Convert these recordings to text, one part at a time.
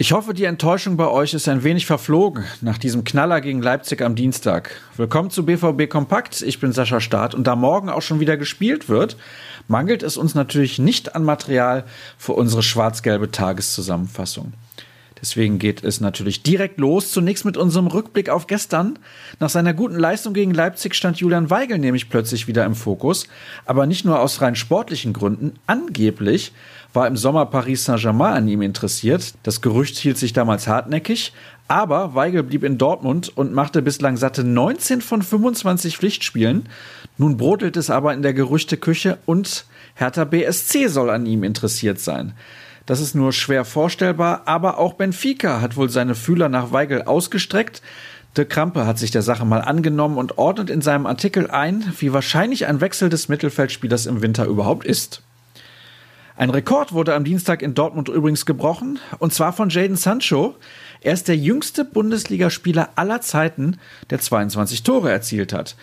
Ich hoffe, die Enttäuschung bei euch ist ein wenig verflogen nach diesem Knaller gegen Leipzig am Dienstag. Willkommen zu BVB Kompakt. Ich bin Sascha Staat und da morgen auch schon wieder gespielt wird, mangelt es uns natürlich nicht an Material für unsere schwarz-gelbe Tageszusammenfassung. Deswegen geht es natürlich direkt los. Zunächst mit unserem Rückblick auf gestern. Nach seiner guten Leistung gegen Leipzig stand Julian Weigel nämlich plötzlich wieder im Fokus. Aber nicht nur aus rein sportlichen Gründen. Angeblich war im Sommer Paris Saint-Germain an ihm interessiert. Das Gerücht hielt sich damals hartnäckig. Aber Weigel blieb in Dortmund und machte bislang satte 19 von 25 Pflichtspielen. Nun brodelt es aber in der Gerüchteküche und Hertha BSC soll an ihm interessiert sein. Das ist nur schwer vorstellbar, aber auch Benfica hat wohl seine Fühler nach Weigel ausgestreckt. De Krampe hat sich der Sache mal angenommen und ordnet in seinem Artikel ein, wie wahrscheinlich ein Wechsel des Mittelfeldspielers im Winter überhaupt ist. Ein Rekord wurde am Dienstag in Dortmund übrigens gebrochen, und zwar von Jaden Sancho. Er ist der jüngste Bundesligaspieler aller Zeiten, der 22 Tore erzielt hat.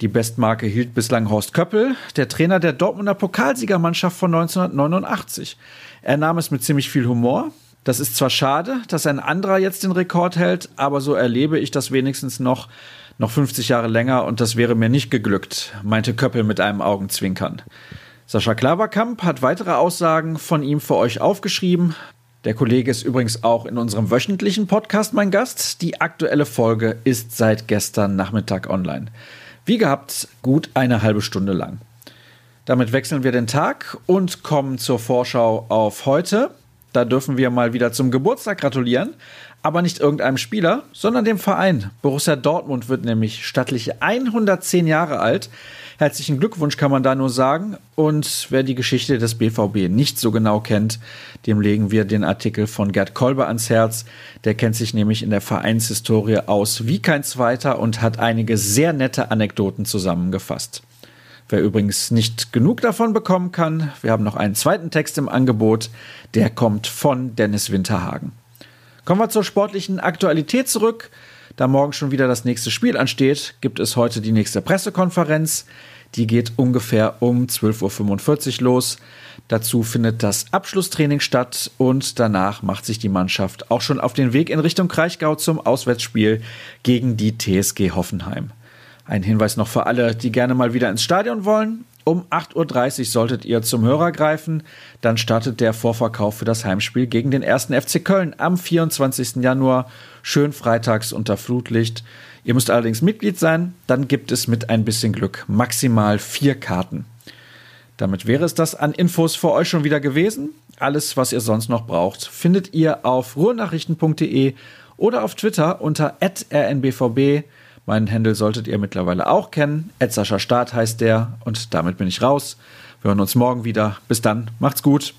Die Bestmarke hielt bislang Horst Köppel, der Trainer der Dortmunder Pokalsiegermannschaft von 1989. Er nahm es mit ziemlich viel Humor. Das ist zwar schade, dass ein anderer jetzt den Rekord hält, aber so erlebe ich das wenigstens noch, noch 50 Jahre länger und das wäre mir nicht geglückt, meinte Köppel mit einem Augenzwinkern. Sascha Klaverkamp hat weitere Aussagen von ihm für euch aufgeschrieben. Der Kollege ist übrigens auch in unserem wöchentlichen Podcast mein Gast. Die aktuelle Folge ist seit gestern Nachmittag online. Wie gehabt, gut eine halbe Stunde lang. Damit wechseln wir den Tag und kommen zur Vorschau auf heute. Da dürfen wir mal wieder zum Geburtstag gratulieren, aber nicht irgendeinem Spieler, sondern dem Verein. Borussia Dortmund wird nämlich stattliche 110 Jahre alt. Herzlichen Glückwunsch kann man da nur sagen. Und wer die Geschichte des BVB nicht so genau kennt, dem legen wir den Artikel von Gerd Kolber ans Herz. Der kennt sich nämlich in der Vereinshistorie aus wie kein zweiter und hat einige sehr nette Anekdoten zusammengefasst. Wer übrigens nicht genug davon bekommen kann, wir haben noch einen zweiten Text im Angebot, der kommt von Dennis Winterhagen. Kommen wir zur sportlichen Aktualität zurück. Da morgen schon wieder das nächste Spiel ansteht, gibt es heute die nächste Pressekonferenz. Die geht ungefähr um 12.45 Uhr los. Dazu findet das Abschlusstraining statt und danach macht sich die Mannschaft auch schon auf den Weg in Richtung Kraichgau zum Auswärtsspiel gegen die TSG Hoffenheim. Ein Hinweis noch für alle, die gerne mal wieder ins Stadion wollen. Um 8.30 Uhr solltet ihr zum Hörer greifen. Dann startet der Vorverkauf für das Heimspiel gegen den ersten FC Köln am 24. Januar. Schön freitags unter Flutlicht. Ihr müsst allerdings Mitglied sein. Dann gibt es mit ein bisschen Glück maximal vier Karten. Damit wäre es das an Infos für euch schon wieder gewesen. Alles, was ihr sonst noch braucht, findet ihr auf ruhrnachrichten.de oder auf Twitter unter rnbvb. Meinen Handel solltet ihr mittlerweile auch kennen. Sascha Start heißt der und damit bin ich raus. Wir hören uns morgen wieder. Bis dann, macht's gut.